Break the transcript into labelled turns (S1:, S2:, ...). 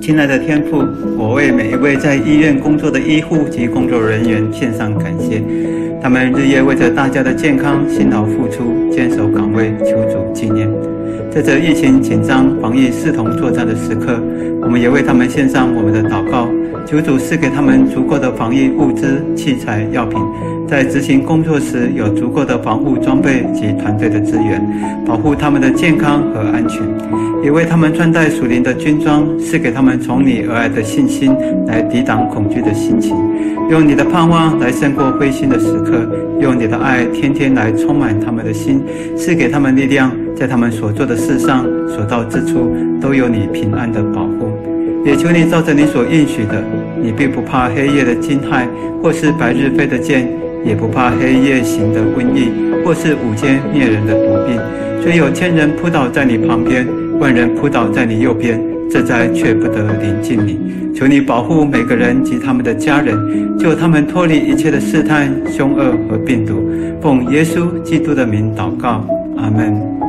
S1: 亲爱的天父，我为每一位在医院工作的医护及工作人员献上感谢，他们日夜为着大家的健康辛劳付出，坚守岗位，求主纪念。在这疫情紧张、防疫视同作战的时刻，我们也为他们献上我们的祷告，求主赐给他们足够的防疫物资、器材、药品。在执行工作时，有足够的防护装备及团队的资源，保护他们的健康和安全；也为他们穿戴属灵的军装，赐给他们从你而来的信心，来抵挡恐惧的心情；用你的盼望来胜过灰心的时刻；用你的爱天天来充满他们的心，赐给他们力量，在他们所做的事上、所到之处，都有你平安的保。也求你照着你所应许的，你并不怕黑夜的惊骇，或是白日飞的箭。也不怕黑夜行的瘟疫，或是午间灭人的毒病。虽有千人扑倒在你旁边，万人扑倒在你右边，这灾却不得临近你。求你保护每个人及他们的家人，救他们脱离一切的试探、凶恶和病毒。奉耶稣基督的名祷告，阿门。